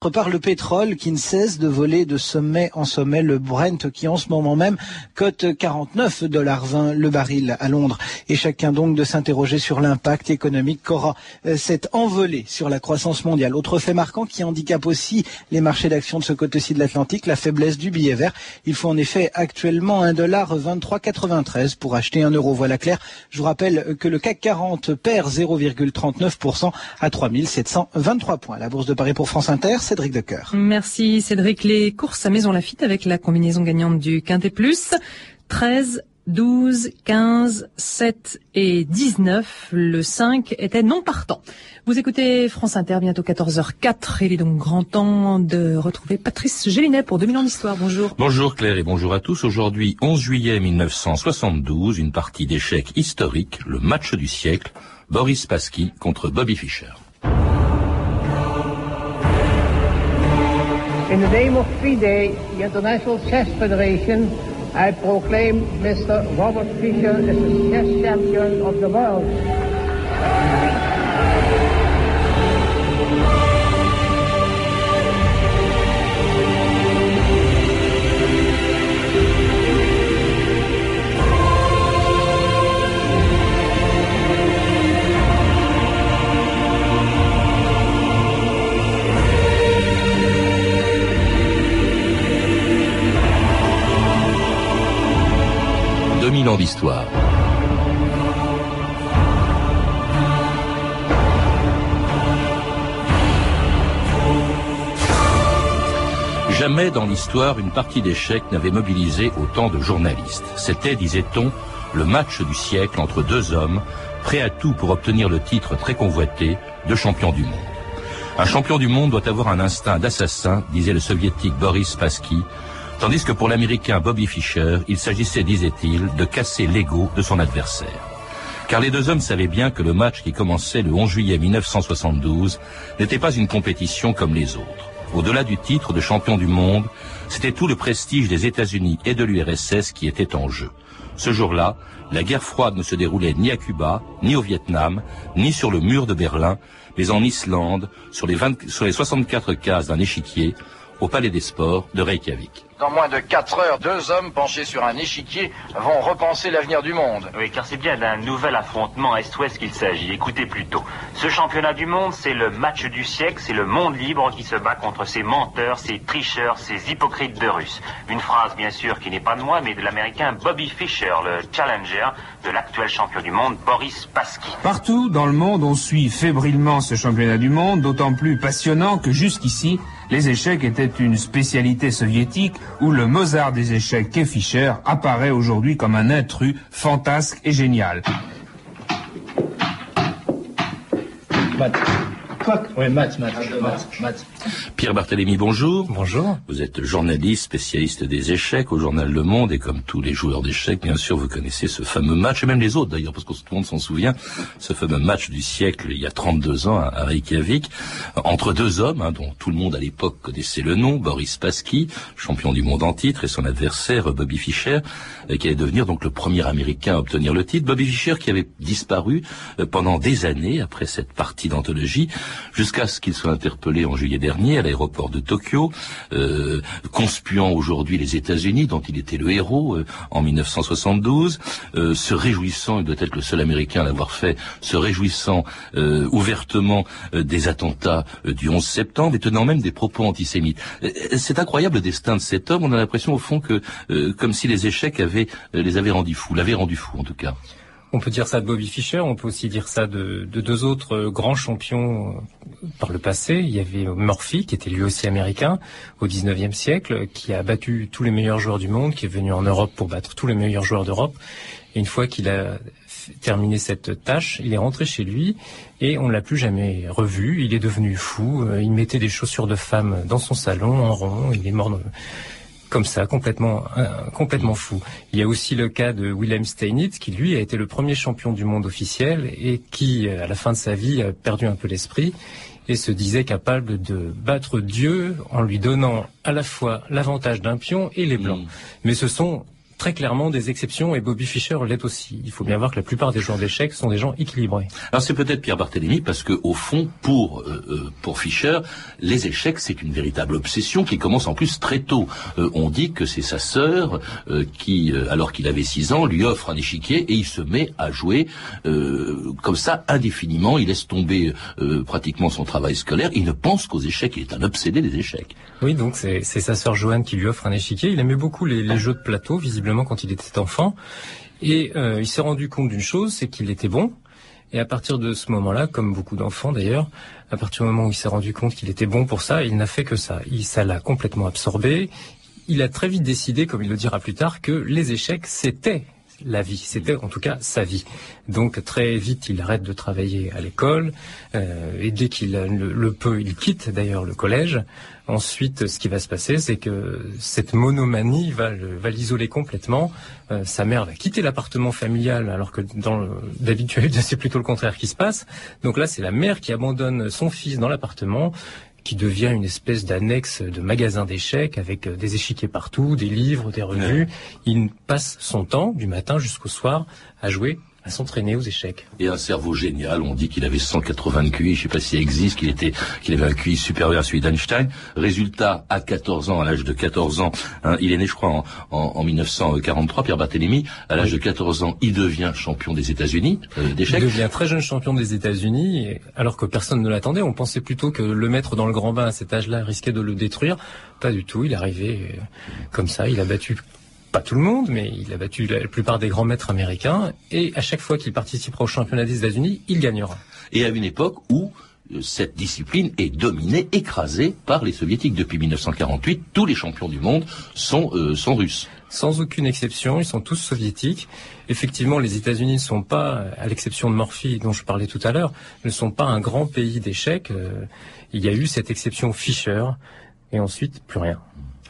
par le pétrole qui ne cesse de voler de sommet en sommet, le Brent qui en ce moment même cote 49 dollars 20 le baril à Londres. Et chacun donc de s'interroger sur l'impact économique qu'aura euh, cette envolée sur la croissance mondiale. Autre fait marquant qui handicape aussi les marchés d'actions de ce côté-ci de l'Atlantique, la faiblesse du billet vert. Il faut en effet actuellement 1 dollar 23,93 pour acheter un euro. Voilà clair. Je vous rappelle que le CAC 40 perd 0,39% à 3723 points. La bourse de Paris pour France Inter. Cédric Decoeur. Merci Cédric. Les courses à Maison Lafitte avec la combinaison gagnante du Quintet Plus. 13, 12, 15, 7 et 19. Le 5 était non partant. Vous écoutez France Inter, bientôt 14h04. Il est donc grand temps de retrouver Patrice Gélinet pour 2000 ans d'histoire. Bonjour. Bonjour Claire et bonjour à tous. Aujourd'hui, 11 juillet 1972, une partie d'échecs historique, le match du siècle, Boris Pasky contre Bobby Fischer. In the name of FIDE, the International Chess Federation, I proclaim Mr. Robert Fischer as the chess champion of the world. 2000 ans d'histoire. Jamais dans l'histoire une partie d'échecs n'avait mobilisé autant de journalistes. C'était, disait-on, le match du siècle entre deux hommes, prêts à tout pour obtenir le titre très convoité de champion du monde. Un champion du monde doit avoir un instinct d'assassin, disait le soviétique Boris Spassky, Tandis que pour l'Américain Bobby Fischer, il s'agissait, disait-il, de casser l'ego de son adversaire. Car les deux hommes savaient bien que le match qui commençait le 11 juillet 1972 n'était pas une compétition comme les autres. Au-delà du titre de champion du monde, c'était tout le prestige des États-Unis et de l'URSS qui était en jeu. Ce jour-là, la guerre froide ne se déroulait ni à Cuba, ni au Vietnam, ni sur le mur de Berlin, mais en Islande, sur les, 20, sur les 64 cases d'un échiquier, au Palais des Sports de Reykjavik. Dans moins de 4 heures, deux hommes penchés sur un échiquier vont repenser l'avenir du monde. Oui, car c'est bien d'un nouvel affrontement Est-Ouest qu'il s'agit. Écoutez plutôt. Ce championnat du monde, c'est le match du siècle, c'est le monde libre qui se bat contre ces menteurs, ces tricheurs, ces hypocrites de Russes. Une phrase, bien sûr, qui n'est pas de moi, mais de l'américain Bobby Fischer, le challenger de l'actuel champion du monde, Boris Pasky. Partout dans le monde, on suit fébrilement ce championnat du monde, d'autant plus passionnant que jusqu'ici, les échecs étaient une spécialité soviétique où le Mozart des échecs Kay Fischer apparaît aujourd'hui comme un intrus fantasque et génial. Pierre Barthélémy, bonjour. Bonjour. Vous êtes journaliste, spécialiste des échecs au journal Le Monde et comme tous les joueurs d'échecs, bien sûr, vous connaissez ce fameux match, et même les autres d'ailleurs, parce que tout le monde s'en souvient, ce fameux match du siècle il y a 32 ans à Reykjavik, entre deux hommes, hein, dont tout le monde à l'époque connaissait le nom, Boris Spassky, champion du monde en titre, et son adversaire Bobby Fischer, euh, qui allait devenir donc le premier Américain à obtenir le titre. Bobby Fischer qui avait disparu euh, pendant des années après cette partie d'anthologie, jusqu'à ce qu'il soit interpellé en juillet dernier à l'aéroport de Tokyo, euh, conspuant aujourd'hui les États-Unis, dont il était le héros euh, en 1972, euh, se réjouissant, il doit être le seul Américain à l'avoir fait, se réjouissant euh, ouvertement euh, des attentats du 11 septembre et tenant même des propos antisémites. C'est incroyable le destin de cet homme. On a l'impression au fond que, comme si les échecs avaient, les avaient rendus fous, l'avaient rendu fou en tout cas. On peut dire ça de Bobby Fischer, on peut aussi dire ça de, de deux autres grands champions euh, par le passé. Il y avait Murphy, qui était lui aussi américain au 19e siècle, qui a battu tous les meilleurs joueurs du monde, qui est venu en Europe pour battre tous les meilleurs joueurs d'Europe. Et une fois qu'il a terminé cette tâche, il est rentré chez lui et on ne l'a plus jamais revu. Il est devenu fou. Euh, Il mettait des chaussures de femme dans son salon en rond. Il est mort comme ça, complètement, euh, complètement fou. Il y a aussi le cas de Wilhelm Steinitz, qui lui a été le premier champion du monde officiel et qui, à la fin de sa vie, a perdu un peu l'esprit et se disait capable de battre Dieu en lui donnant à la fois l'avantage d'un pion et les blancs. Mais ce sont très clairement des exceptions et Bobby Fischer l'est aussi. Il faut bien voir que la plupart des joueurs d'échecs sont des gens équilibrés. Alors c'est peut-être Pierre Barthélémy parce que au fond, pour euh, euh, pour Fischer, les échecs c'est une véritable obsession qui commence en plus très tôt. Euh, on dit que c'est sa sœur qui, alors qu'il avait 6 ans, lui offre un échiquier et il se met à jouer comme ça indéfiniment. Il laisse tomber pratiquement son travail scolaire. Il ne pense qu'aux échecs. Il est un obsédé des échecs. Oui, donc c'est sa sœur Joanne qui lui offre un échiquier. Il aimait beaucoup les, les jeux de plateau, visiblement quand il était enfant. Et euh, il s'est rendu compte d'une chose, c'est qu'il était bon. Et à partir de ce moment-là, comme beaucoup d'enfants d'ailleurs, à partir du moment où il s'est rendu compte qu'il était bon pour ça, il n'a fait que ça. Il, ça l'a complètement absorbé. Il a très vite décidé, comme il le dira plus tard, que les échecs, c'était la vie. C'était en tout cas sa vie. Donc très vite, il arrête de travailler à l'école euh, et dès qu'il le, peut, il quitte d'ailleurs le collège. Ensuite, ce qui va se passer, c'est que cette monomanie va, va l'isoler complètement. Euh, sa mère va quitter l'appartement familial, alors que dans d'habitude, c'est plutôt le contraire qui se passe. Donc là, c'est la mère qui abandonne son fils dans l'appartement qui devient une espèce d'annexe de magasin d'échecs avec euh, des échiquiers partout, des livres, des revues. Il passe son temps, du matin jusqu'au soir, à jouer à s'entraîner aux échecs. Et un cerveau génial, on dit qu'il avait 180 de QI, je sais pas s'il existe, qu'il était, qu'il avait un QI supérieur à celui d'Einstein. Résultat, à 14 ans, à l'âge de 14 ans, hein, il est né, je crois, en, en, 1943, Pierre Barthélemy, à l'âge de 14 ans, il devient champion des États-Unis euh, d'échecs. Il devient très jeune champion des États-Unis, alors que personne ne l'attendait. On pensait plutôt que le mettre dans le grand bain à cet âge-là risquait de le détruire. Pas du tout, il est arrivé euh, comme ça, il a battu pas tout le monde, mais il a battu la plupart des grands maîtres américains, et à chaque fois qu'il participera au championnat des États-Unis, il gagnera. Et à une époque où euh, cette discipline est dominée, écrasée par les soviétiques. Depuis 1948, tous les champions du monde sont, euh, sont russes. Sans aucune exception, ils sont tous soviétiques. Effectivement, les États-Unis ne sont pas, à l'exception de Morphy dont je parlais tout à l'heure, ne sont pas un grand pays d'échecs. Euh, il y a eu cette exception Fischer, et ensuite plus rien.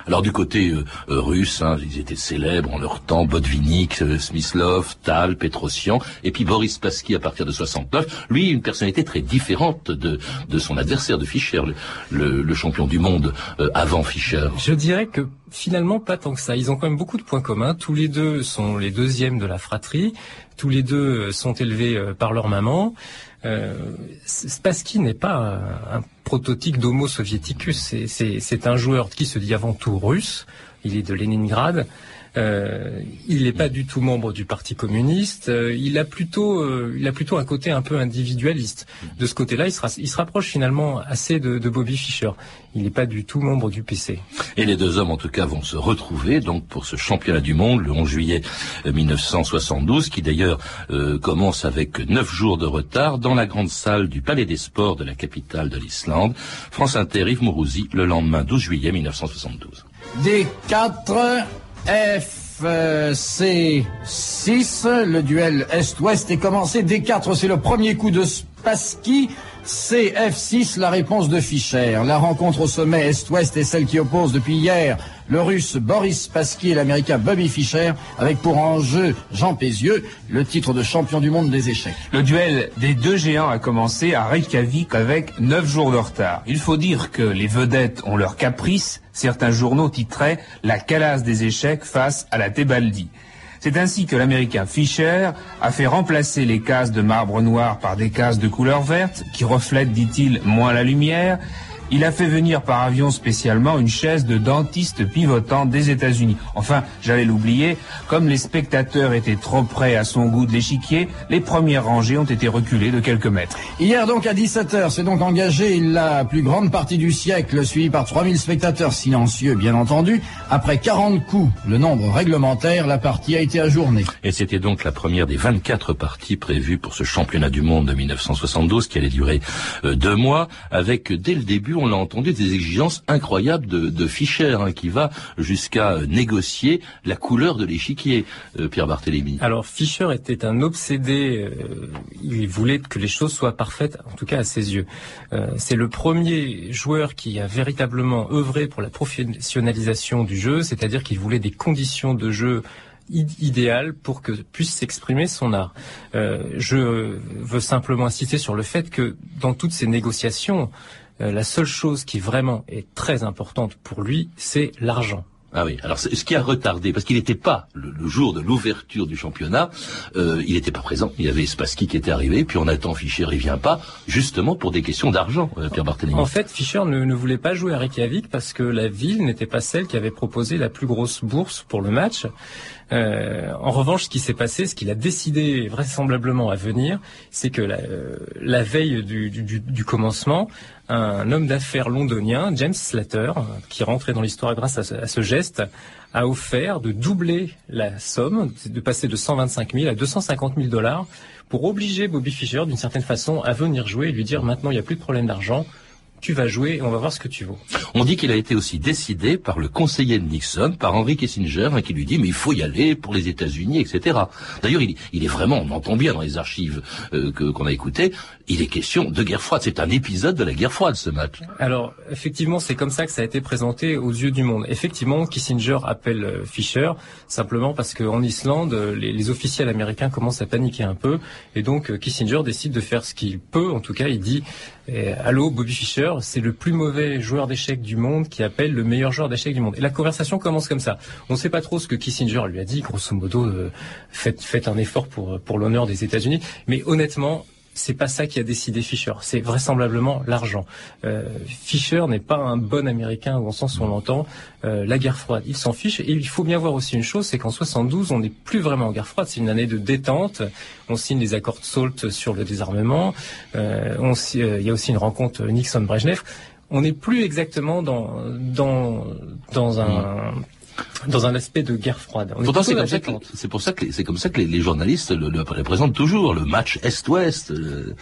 Alors du côté euh, euh, russe, hein, ils étaient célèbres en leur temps, Botvinnik, euh, Smyslov, Tal, Petrosian, et puis Boris Spassky à partir de 69. Lui, une personnalité très différente de, de son adversaire, de Fischer, le, le, champion du monde avant Fischer. Je dirais que finalement pas tant que ça. Ils ont quand même beaucoup de points communs. Tous les deux sont les deuxièmes de la fratrie. Tous les deux sont élevés par leur maman. Euh, Spassky n'est pas un, prototype d'homo soviéticus. C'est un joueur qui se dit avant tout russe. Il est de Leningrad. Euh, il n'est pas du tout membre du Parti communiste. Euh, il a plutôt, euh, il a plutôt un côté un peu individualiste. De ce côté-là, il, il, se rapproche finalement assez de, de Bobby Fischer. Il n'est pas du tout membre du PC. Et les deux hommes, en tout cas, vont se retrouver donc pour ce championnat du monde le 11 juillet 1972, qui d'ailleurs commence avec neuf jours de retard dans la grande salle du Palais des Sports de la capitale de l'Islande. France Inter, Yves Mourouzi, le lendemain 12 juillet 1972. Des quatre FC6, le duel Est-Ouest est commencé. D4, c'est le premier coup de Spassky. CF6, la réponse de Fischer. La rencontre au sommet Est-Ouest est celle qui oppose depuis hier le russe Boris Spassky et l'américain Bobby Fischer, avec pour enjeu Jean Pézieux, le titre de champion du monde des échecs. Le duel des deux géants a commencé à Reykjavik avec neuf jours de retard. Il faut dire que les vedettes ont leur caprice. Certains journaux titraient La calasse des échecs face à la Tebaldi. C'est ainsi que l'américain Fischer a fait remplacer les cases de marbre noir par des cases de couleur verte qui reflètent, dit-il, moins la lumière il a fait venir par avion spécialement une chaise de dentiste pivotant des États-Unis. Enfin, j'allais l'oublier, comme les spectateurs étaient trop près à son goût de l'échiquier, les premières rangées ont été reculées de quelques mètres. Hier donc à 17h, c'est donc engagé la plus grande partie du siècle, suivie par 3000 spectateurs silencieux, bien entendu. Après 40 coups, le nombre réglementaire, la partie a été ajournée. Et c'était donc la première des 24 parties prévues pour ce championnat du monde de 1972 qui allait durer euh, deux mois, avec dès le début on l'a entendu, des exigences incroyables de, de Fischer, hein, qui va jusqu'à euh, négocier la couleur de l'échiquier, euh, Pierre Barthélémy. Alors Fischer était un obsédé, euh, il voulait que les choses soient parfaites, en tout cas à ses yeux. C'est le premier joueur qui a véritablement œuvré pour la professionnalisation du c'est-à-dire qu'il voulait des conditions de jeu idéal pour que puisse s'exprimer son art. je veux simplement insister sur le fait que dans toutes ces négociations, euh, la seule chose qui vraiment est très importante pour lui, c'est l'argent. Ah oui. Alors ce qui a retardé, parce qu'il n'était pas le, jour de l'ouverture du championnat, euh, il n'était pas présent. Il y avait Spassky qui était arrivé, puis on attend Fischer, il vient pas, justement pour des questions d'argent, euh, Pierre Barthélémy. En fait, Fischer ne, ne, voulait pas jouer à Reykjavik parce que la ville n'était pas celle qui avait proposé la plus grosse bourse pour le match. Euh, en revanche, ce qui s'est passé, ce qu'il a décidé vraisemblablement à venir, c'est que la, euh, veille du, commencement, un homme d'affaires londonien, James Slater, qui rentrait dans l'histoire grâce à ce, à ce, geste, a offert de doubler la somme, de passer de 125 000 à 250 000 dollars, pour obliger Bobby Fischer, d'une certaine façon, à venir jouer et lui dire maintenant il n'y a plus de problème d'argent, tu vas jouer et on va voir ce que tu vaux. On dit qu'il a été aussi décidé par le conseiller de Nixon, par Henry Kissinger, hein, qui lui dit mais il faut y aller pour les États-Unis, etc. D'ailleurs, il, est vraiment, on entend bien dans les archives euh, que qu'on a écoutées, il est question de guerre froide. C'est un épisode de la guerre froide ce match. Alors effectivement, c'est comme ça que ça a été présenté aux yeux du monde. Effectivement, Kissinger appelle euh, Fischer simplement parce qu'en Islande, les, les, officiels américains commencent à paniquer un peu et donc euh, Kissinger décide de faire ce qu'il peut. En tout cas, il dit Allô, Bobby Fischer, c'est le plus mauvais joueur d'échecs du monde qui appelle le meilleur joueur d'échecs du monde. Et la conversation commence comme ça. On ne sait pas trop ce que Kissinger lui a dit. Grosso modo, euh, faites, faites un effort pour, pour l'honneur des États-Unis. Mais honnêtement, c'est pas ça qui a décidé Fischer. C'est vraisemblablement l'argent. Euh, Fischer n'est pas un bon Américain au sens où on l'entend. Euh, la guerre froide, il s'en fiche. Et il faut bien voir aussi une chose, c'est qu'en 72, on n'est plus vraiment en guerre froide. C'est une année de détente. On signe les accords de SALT sur le désarmement. Euh, il y a aussi une rencontre Nixon-Brejnev. On n'est plus exactement dans dans dans un dans un aspect de guerre froide. Pourtant, c'est pour ça que c'est comme ça que les, journalistes le, le, représentent toujours le match Est-Ouest. Euh.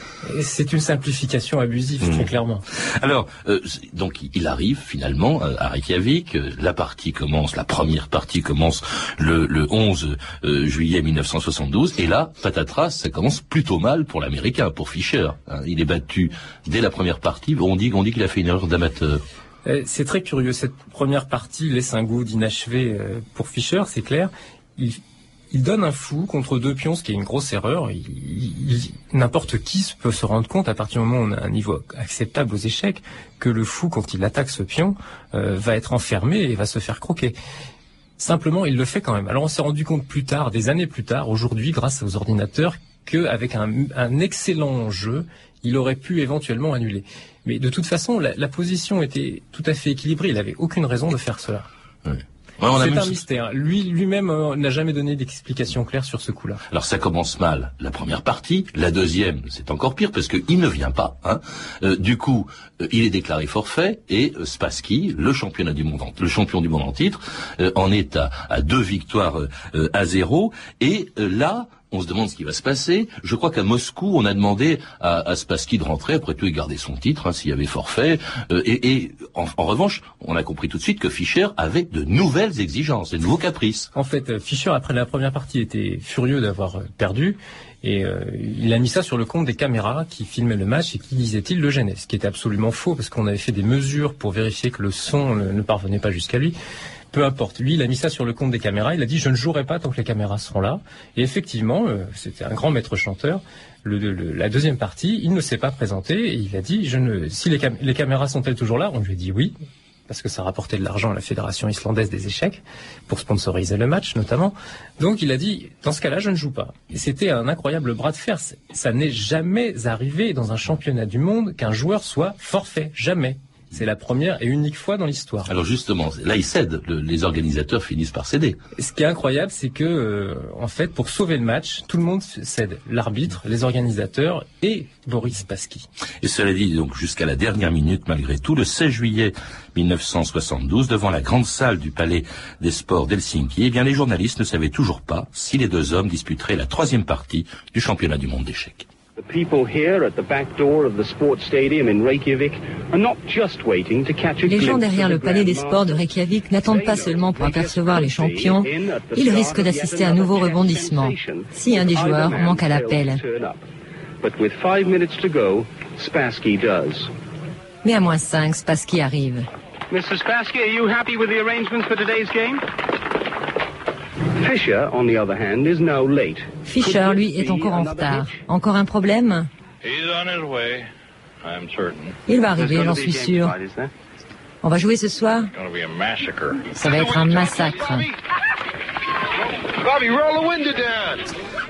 C'est une simplification abusive, très mmh. clairement. Alors, euh, donc il arrive finalement euh, à Reykjavik. La partie commence, la première partie commence le, le 11 juillet 1972, et là, patatras, ça commence plutôt mal pour l'Américain, pour Fischer. Hein. Il est battu dès la première partie. On dit, on dit qu'il a fait une erreur d'amateur. Euh, c'est très curieux. Cette première partie laisse un goût d'inachevé euh, pour Fischer, c'est clair. Il, donne un fou contre deux pions, ce qui est une grosse erreur. N'importe qui peut se rendre compte, à partir du moment où on a un niveau acceptable aux échecs, que le fou, quand il attaque ce pion, euh, va être enfermé et va se faire croquer. Simplement, il le fait quand même. Alors on s'est rendu compte plus tard, des années plus tard, aujourd'hui, grâce aux ordinateurs, qu'avec un, un excellent jeu, il aurait pu éventuellement annuler. Mais de toute façon, la, position était tout à fait équilibrée. Il n'avait aucune raison de faire cela. c'est un mystère. Lui, lui-même euh, n'a jamais donné d'explication claire sur ce coup-là. Alors ça commence mal la première partie, la deuxième c'est encore pire parce qu'il ne vient pas. Hein. Euh, du coup, euh, il est déclaré forfait et Spassky, le championnat du monde, le champion du monde en titre, en est à, à deux victoires à zéro. Et là, on se demande ce qui va se passer. Je crois qu'à Moscou, on a demandé à, à Spassky de rentrer, après tout, et garder son titre, hein, s'il y avait forfait. Euh, et, et en, en, revanche, on a compris tout de suite que Fischer avait de nouvelles exigences, de nouveaux caprices. En fait, euh, Fischer, après la première partie, était furieux d'avoir euh, perdu. Et euh, il a mis ça sur le compte des caméras qui filmaient le match et qui, disait-il, le gênaient. Ce qui était absolument faux, parce qu'on avait fait des mesures pour vérifier que le son ne parvenait pas jusqu'à lui peu importe. Lui, il a mis ça sur le compte des caméras. Il a dit je ne jouerai pas tant que les caméras seront là. Et effectivement, euh, c'était un grand maître chanteur. La deuxième partie, il ne s'est pas présenté et il a dit. Si les, les caméras sont-elles toujours là? On lui a dit oui parce que ça rapportait de l'argent à la Fédération islandaise des échecs, pour sponsoriser le match notamment. Donc il a dit, dans ce cas-là, je ne joue pas. Et c'était un incroyable bras de fer. Ça n'est jamais arrivé dans un championnat du monde qu'un joueur soit forfait. Jamais. C'est la première et unique fois dans l'histoire. Alors justement, là ils cèdent, les organisateurs finissent par céder. Ce qui est incroyable, c'est que euh, en fait, pour sauver le match, tout le monde cède, l'arbitre, les organisateurs et Boris Pasky. Et cela dit donc jusqu'à la dernière minute, malgré tout, le 16 juillet 1972, devant la grande salle du Palais des Sports d'Helsinki, eh bien les journalistes ne savaient toujours pas si les deux hommes disputeraient la troisième partie du championnat du monde d'échecs. Les gens derrière le palais des sports de Reykjavik n'attendent pas seulement pour apercevoir les champions, ils risquent d'assister à un nouveau rebondissement si un des joueurs manque à l'appel. Mais à moins 5, Spassky arrive. Mr. Spassky, are you happy with the arrangements for today's game? Fischer, lui, est encore en retard. Encore un problème? Il va arriver, j'en suis sûr. On va jouer ce soir? Ça va être un massacre.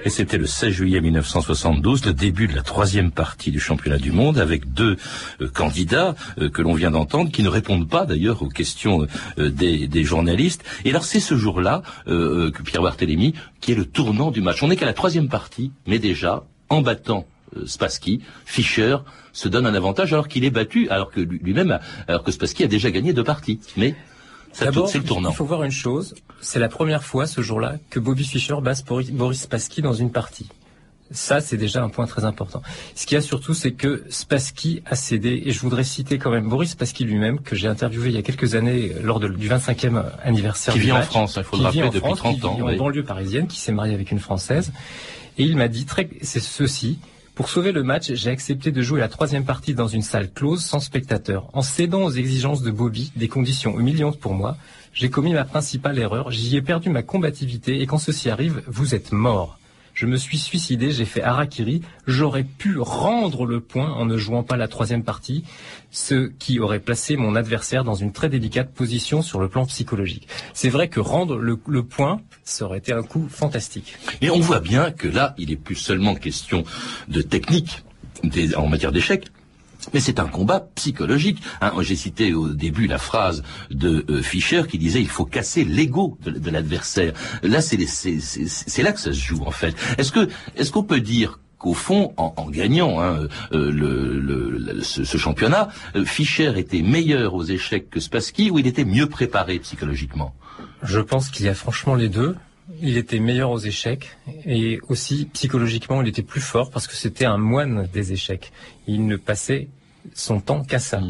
Et c'était le 16 juillet 1972, le début de la troisième partie du championnat du monde, avec deux euh, candidats euh, que l'on vient d'entendre, qui ne répondent pas d'ailleurs aux questions euh, des, journalistes. Et alors c'est ce jour-là que Pierre Barthélémy, qui est le tournant du match. On n'est qu'à la troisième partie, mais déjà, en battant Spassky, Fischer se donne un avantage alors qu'il est battu, alors que lui-même, alors que Spassky a déjà gagné deux parties. Mais D'abord, il faut voir une chose, c'est la première fois ce jour-là que Bobby Fischer bat Boris Spassky dans une partie. Ça, c'est déjà un point très important. Ce qu'il y a surtout, c'est que Spassky a cédé, et je voudrais citer quand même Boris Spassky lui-même, que j'ai interviewé il y a quelques années lors du 25e anniversaire qui du vit match, en France, il faut le rappeler, depuis 30 ans. Qui vit en banlieue parisienne, qui s'est marié avec une Française. Et il m'a dit, très, c'est ceci, pour sauver le match, j'ai accepté de jouer la troisième partie dans une salle close sans spectateurs. En cédant aux exigences de Bobby, des conditions humiliantes pour moi, j'ai commis ma principale erreur, j'y ai perdu ma combativité et quand ceci arrive, vous êtes mort. Je me suis suicidé, j'ai fait harakiri, j'aurais pu rendre le point en ne jouant pas la troisième partie, ce qui aurait placé mon adversaire dans une très délicate position sur le plan psychologique. C'est vrai que rendre le, point, ça aurait été un coup fantastique. Mais on voit bien que là, il est plus seulement question de technique en matière d'échec, mais c'est un combat psychologique. Hein. J'ai cité au début la phrase de euh, Fischer qui disait il faut casser l'ego de, l'adversaire. Là, c'est là que ça se joue en fait. Est-ce qu'on peut dire qu'au fond, en, gagnant hein, euh, le, ce, championnat, euh, Fischer était meilleur aux échecs que Spassky ou il était mieux préparé psychologiquement? Je pense qu'il y a franchement les deux. Il était meilleur aux échecs et aussi psychologiquement il était plus fort parce que c'était un moine des échecs. Il ne passait son temps qu'à ça.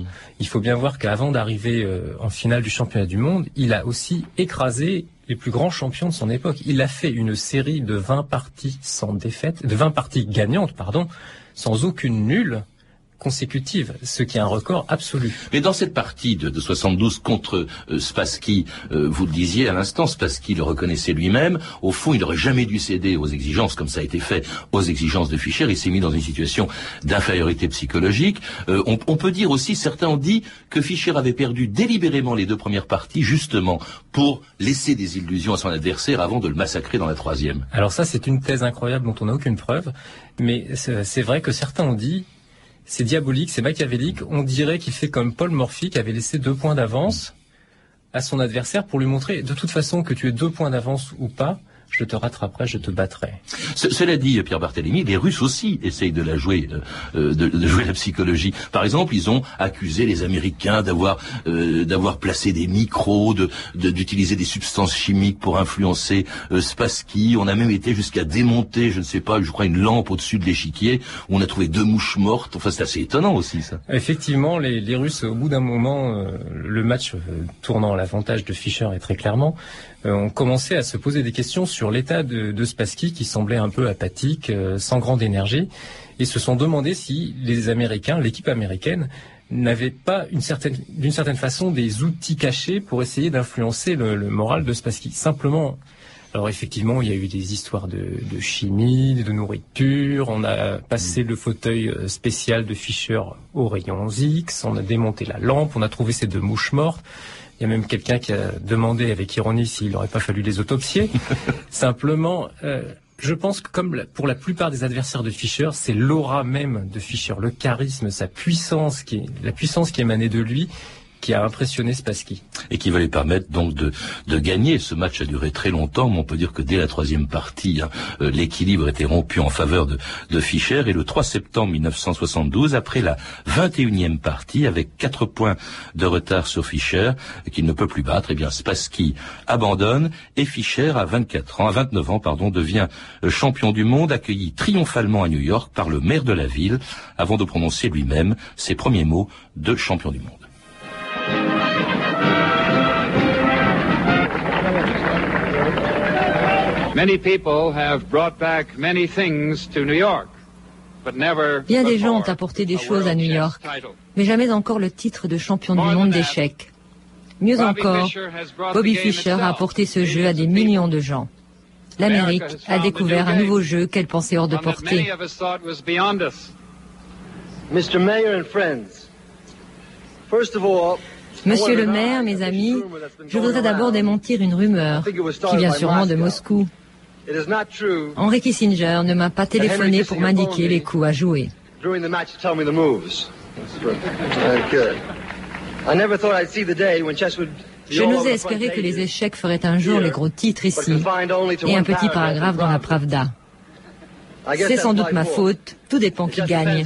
Il faut bien voir qu'avant d'arriver euh, en finale du championnat du monde, il a aussi écrasé les plus grands champions de son époque. Il a fait une série de 20 parties sans défaite, de 20 parties gagnantes, pardon, sans aucune nulle consécutive, ce qui est un record absolu. Mais dans cette partie de, 72 contre euh, Spassky, euh, vous le disiez à l'instant, Spassky le reconnaissait lui-même, au fond il n'aurait jamais dû céder aux exigences, comme ça a été fait, aux exigences de Fischer, il s'est mis dans une situation d'infériorité psychologique. Euh, on, on, peut dire aussi, certains ont dit que Fischer avait perdu délibérément les deux premières parties, justement pour laisser des illusions à son adversaire avant de le massacrer dans la troisième. Alors ça c'est une thèse incroyable dont on n'a aucune preuve, mais c'est vrai que certains ont dit c'est diabolique, c'est machiavélique. On dirait qu'il fait comme Paul Morphy qui avait laissé deux points d'avance à son adversaire pour lui montrer de toute façon que tu es deux points d'avance ou pas, je te rattraperai, je te battrai. cela dit, Pierre Barthélémy, les Russes aussi essayent de la jouer, euh, de, jouer la psychologie. Par exemple, ils ont accusé les Américains d'avoir euh, d'avoir placé des micros, de d'utiliser des substances chimiques pour influencer euh, Spassky. On a même été jusqu'à démonter, je ne sais pas, je crois une lampe au-dessus de l'échiquier où on a trouvé deux mouches mortes. Enfin, c'est assez étonnant aussi ça. Effectivement, les, les Russes, au bout d'un moment, le match tournant à l'avantage de Fischer est très clairement, euh, ont commencé à se poser des questions sur l'état de, Spassky qui semblait un peu apathique, euh, sans grande énergie, et se sont demandé si les Américains, l'équipe américaine, n'avaient pas d'une certaine façon des outils cachés pour essayer d'influencer le, moral de Spassky. Simplement, alors effectivement, il y a eu des histoires de, chimie, de nourriture. On a passé le fauteuil euh, spécial de Fischer aux rayons X. On a démonté la lampe. On a trouvé ces deux mouches mortes. Il y a même quelqu'un qui a demandé avec ironie s'il n'aurait pas fallu les autopsier. Simplement, euh, je pense que comme pour la plupart des adversaires de Fischer, c'est l'aura même de Fischer, le charisme, sa puissance, qui est, la puissance qui émanait de lui, qui a impressionné Spassky. Et qui va lui permettre donc de, de gagner. Ce match a duré très longtemps, mais on peut dire que dès la troisième partie, hein, euh, l'équilibre était rompu en faveur de, de Fischer. Et le 3 septembre 1972, après la 21e partie, avec 4 points de retard sur Fischer, qu'il ne peut plus battre, eh bien Spassky abandonne et Fischer, à 24 ans, à 29 ans, pardon, devient champion du monde, accueilli triomphalement à New York par le maire de la ville, avant de prononcer lui-même ses premiers mots de champion du monde. Bien des gens ont apporté des choses à New York, mais jamais encore le titre de champion du monde d'échecs. Mieux encore, Bobby Fischer a apporté ce jeu à des millions de gens. L'Amérique a découvert un nouveau jeu qu'elle pensait hors de portée. Mr. Mayor and friends, first of all, Monsieur le maire, mes amis, je voudrais d'abord démentir une rumeur qui vient sûrement de Moscou. Henry Kissinger ne m'a pas téléphoné pour m'indiquer les coups à jouer. Je n'osais espérer que les échecs feraient un jour les gros titres ici. et un petit paragraphe dans la Pravda. C'est sans doute ma faute, tout dépend qui gagne.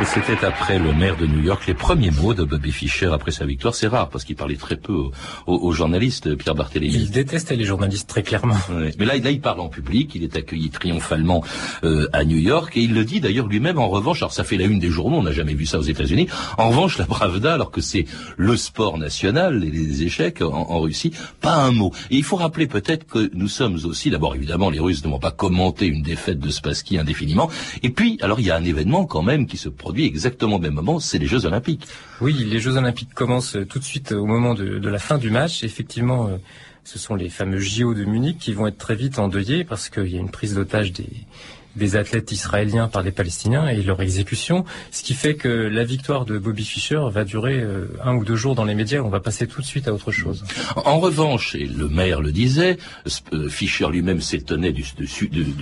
Et c'était après le maire de New York les premiers mots de Bobby Fischer après sa victoire. C'est rare parce qu'il parlait très peu aux, journalistes, Pierre Barthélémy. Il détestait les journalistes très clairement. Mais là, là, il parle en public. Il est accueilli triomphalement euh, à New York et il le dit d'ailleurs lui-même. En revanche, alors ça fait la une des journaux. On n'a jamais vu ça aux États-Unis. En revanche, la Pravda, alors que c'est le sport national et les échecs en, en, Russie, pas un mot. Et il faut rappeler peut-être que nous sommes aussi, d'abord évidemment, les Russes ne vont pas commenter une défaite de Spassky indéfiniment. Et puis, alors il y a un événement quand même qui se produit exactement au même moment, c'est les Jeux Olympiques. Oui, les Jeux Olympiques commencent tout de suite au moment de, la fin du match. Effectivement, euh, ce sont les fameux JO de Munich qui vont être très vite endeuillés parce qu'il y a une prise d'otage des, des athlètes israéliens par les Palestiniens et leur exécution, ce qui fait que la victoire de Bobby Fischer va durer euh, un ou deux jours dans les médias. On va passer tout de suite à autre chose. En revanche, et le maire le disait, euh, Fischer lui-même s'étonnait du,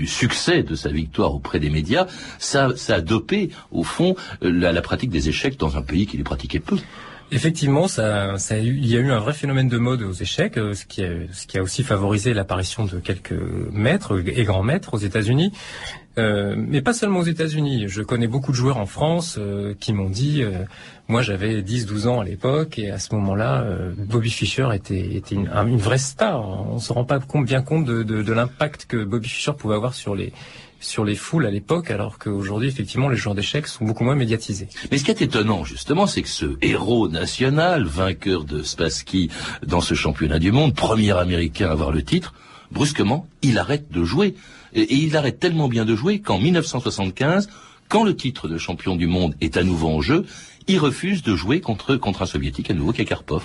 succès de sa victoire auprès des médias. Ça, ça a dopé, au fond, euh, la, la pratique des échecs dans un pays qui les pratiquait peu. Effectivement, il y a eu un vrai phénomène de mode aux échecs, euh, ce qui a, ce qui a aussi favorisé l'apparition de quelques maîtres et grands maîtres aux États-Unis. Euh, mais pas seulement aux États-Unis. Je connais beaucoup de joueurs en France euh, qui m'ont dit, moi j'avais 10-12 ans à l'époque et à ce moment-là, Bobby Fischer était, était une, vraie star. On se rend pas bien compte de, de, de l'impact que Bobby Fischer pouvait avoir sur les sur les foules à l'époque, alors qu'aujourd'hui, effectivement, les joueurs d'échecs sont beaucoup moins médiatisés. Mais ce qui est étonnant, justement, c'est que ce héros national, vainqueur de Spassky dans ce championnat du monde, premier américain à avoir le titre, brusquement, il arrête de jouer. Et, il arrête tellement bien de jouer qu'en 1975, quand le titre de champion du monde est à nouveau en jeu, il refuse de jouer contre, contre un soviétique à nouveau qui est Karpov.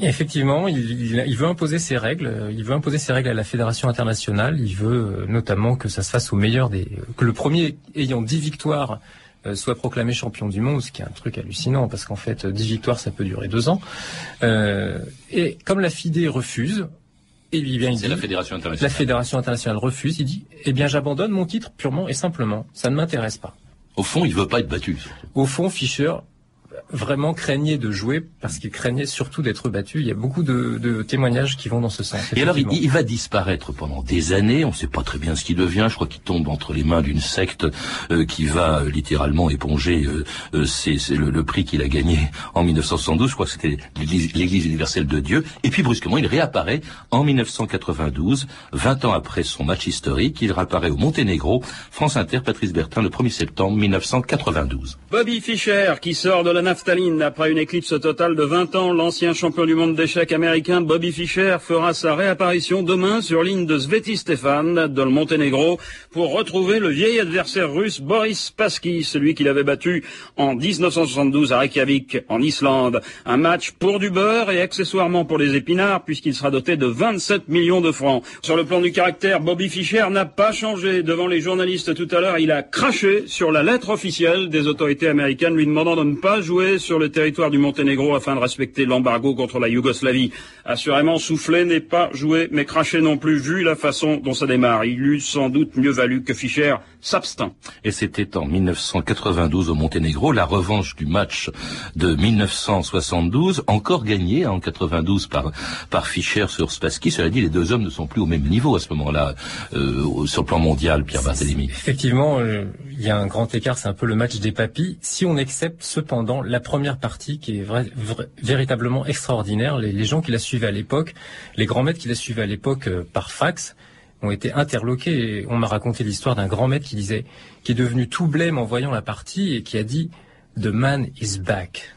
Effectivement, il, veut imposer ses règles. Il veut imposer ses règles à la fédération internationale. Il veut euh, notamment que ça se fasse au meilleur des, que le premier ayant dix victoires euh, soit proclamé champion du monde, ce qui est un truc hallucinant parce qu'en fait, dix victoires, ça peut durer deux ans. Euh, et comme la FIDE refuse, et eh bien, il dit, la fédération internationale. La fédération internationale refuse. Il dit, eh bien, j'abandonne mon titre purement et simplement. Ça ne m'intéresse pas. Au fond, il veut pas être battu. Au fond, Fischer vraiment craignait de jouer parce qu'il craignait surtout d'être battu. Il y a beaucoup de, témoignages qui vont dans ce sens. Et alors, il, va disparaître pendant des années. On ne sait pas très bien ce qu'il devient. Je crois qu'il tombe entre les mains d'une secte euh, qui va euh, littéralement éponger euh, c'est, le, prix qu'il a gagné en 1972. Je crois que c'était l'Église universelle de Dieu. Et puis brusquement, il réapparaît en 1992, 20 ans après son match historique. Il réapparaît au Monténégro. France Inter, Patrice Bertin, le 1er septembre 1992. Bobby Fischer, qui sort de la Naftaline. Après une éclipse totale de 20 ans, l'ancien champion du monde d'échecs américain Bobby Fischer fera sa réapparition demain sur ligne de Sveti Stefan de Monténégro pour retrouver le vieil adversaire russe Boris Spassky, celui qu'il avait battu en 1972 à Reykjavik, en Islande. Un match pour du beurre et accessoirement pour les épinards puisqu'il sera doté de 27 millions de francs. Sur le plan du caractère, Bobby Fischer n'a pas changé. Devant les journalistes tout à l'heure, il a craché sur la lettre officielle des autorités américaines lui demandant de ne pas jouer sur le territoire du Monténégro afin de respecter l'embargo contre la Yougoslavie. Assurément, souffler n'est pas jouer, mais cracher non plus, vu la façon dont ça démarre. Il eût sans doute mieux valu que Fischer s'abstint. Et c'était en 1992 au Monténégro, la revanche du match de 1972, encore gagné en 92 par, par Fischer sur Spassky. Cela dit, les deux hommes ne sont plus au même niveau à ce moment-là, euh, sur le plan mondial, Pierre Barthélémy. Effectivement, euh, il y a un grand écart, c'est un peu le match des papis. Si on accepte cependant la première partie qui est véritablement extraordinaire, les, gens qui la suivaient à l'époque, les grands maîtres qui la suivaient à l'époque euh, par fax, ont été interloqués. Et on m'a raconté l'histoire d'un grand maître qui disait, qui est devenu tout blême en voyant la partie et qui a dit The man is back.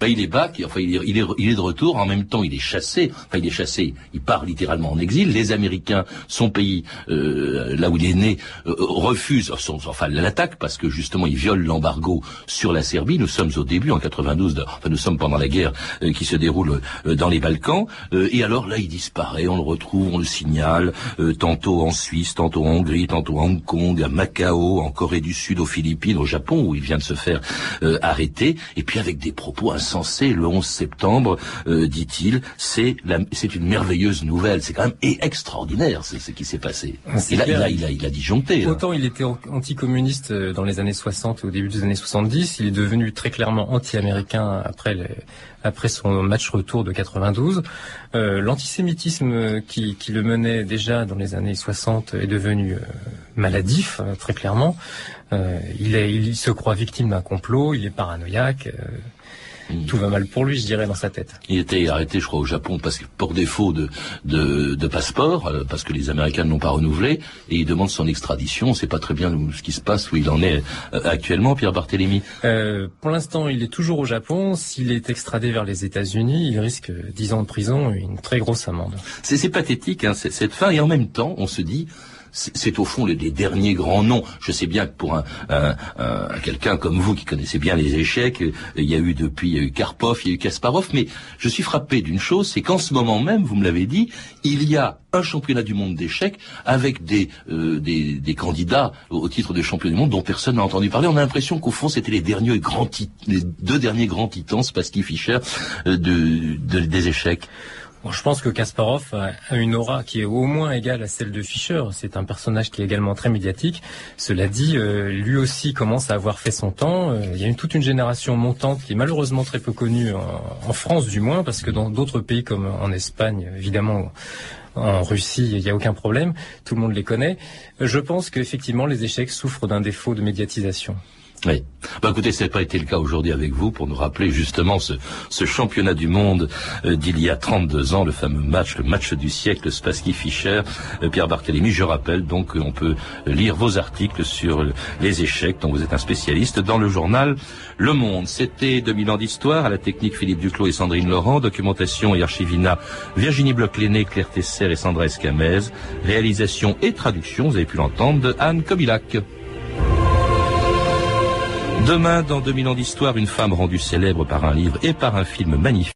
Ben, il est back, enfin il est, il, est, il est de retour, en même temps il est chassé, enfin il est chassé, il part littéralement en exil, les Américains, son pays, euh, là où il est né, euh, refusent, enfin l'attaque parce que justement il viole l'embargo sur la Serbie, nous sommes au début en 92, enfin nous sommes pendant la guerre euh, qui se déroule euh, dans les Balkans, et alors là il disparaît, on le retrouve, on le signale, tantôt en Suisse, tantôt en Hongrie, tantôt à Hong Kong, à Macao, en Corée du Sud, aux Philippines, au Japon où il vient de se faire arrêter, et puis avec des propos insensés. Le 11 septembre, euh, dit-il, c'est c'est une merveilleuse nouvelle. C'est quand même extraordinaire ce qui s'est passé. Ah, il a, il, a, il, a, il a disjoncté. Autant il était anticommuniste euh, dans les années 60 et au début des années 70, il est devenu très clairement anti-américain après les, après son match retour de 92. Euh, L'antisémitisme qui, qui, le menait déjà dans les années 60 est devenu euh, maladif, euh, très clairement. Euh, il, est, il se croit victime d'un complot, il est paranoïaque. Mm. Tout va mal pour lui, je dirais, dans sa tête. Il était arrêté, je crois, au Japon parce que pour défaut de, de, de passeport, parce que les Américains ne l'ont pas renouvelé, et il demande son extradition. On ne sait pas très bien ce qui se passe, où il en est actuellement, Pierre Barthélémy. Euh, pour l'instant, il est toujours au Japon. S'il est extradé vers les États-Unis, il risque 10 ans de prison et une très grosse amende. C'est pathétique, hein, cette fin, et en même temps, on se dit c'est au fond les, derniers grands noms. Je sais bien que pour un, quelqu'un comme vous qui connaissez bien les échecs, euh, il y a eu depuis, il y a eu Karpov, il y a eu Kasparov, mais je suis frappé d'une chose, c'est qu'en ce moment même, vous me l'avez dit, il y a un championnat du monde d'échecs avec des, euh, des, candidats au titre de champion du monde dont personne n'a entendu parler. On a l'impression qu'au fond, c'était les derniers grands les deux derniers grands titans, Spassky Fischer, euh, de, des échecs je pense que Kasparov a une aura qui est au moins égale à celle de Fischer. C'est un personnage qui est également très médiatique. Cela dit, euh, lui aussi commence à avoir fait son temps. Euh, il y a toute une génération montante qui est malheureusement très peu connue en, France du moins, parce que dans d'autres pays comme en Espagne, évidemment, en Russie, il n'y a aucun problème, tout le monde les connaît. Je pense qu'effectivement, les échecs souffrent d'un défaut de médiatisation. Oui. Bah, écoutez, n'a pas été le cas aujourd'hui avec vous pour nous rappeler justement ce, ce championnat du monde euh, d'il y a 32 ans, le fameux match, le match du siècle, Spassky Fischer, euh, Pierre Barthélémy. Je rappelle donc qu'on peut lire vos articles sur les échecs dont vous êtes un spécialiste dans le journal Le Monde. C'était 2000 ans d'histoire à la technique Philippe Duclos et Sandrine Laurent, documentation et archivina Virginie Bloch-Léné, Claire Tesser et Sandra Escamez, réalisation et traduction, vous avez pu l'entendre, de Anne Kobilac. Demain, dans 2000 ans d'histoire, une femme rendue célèbre par un livre et par un film magnifique.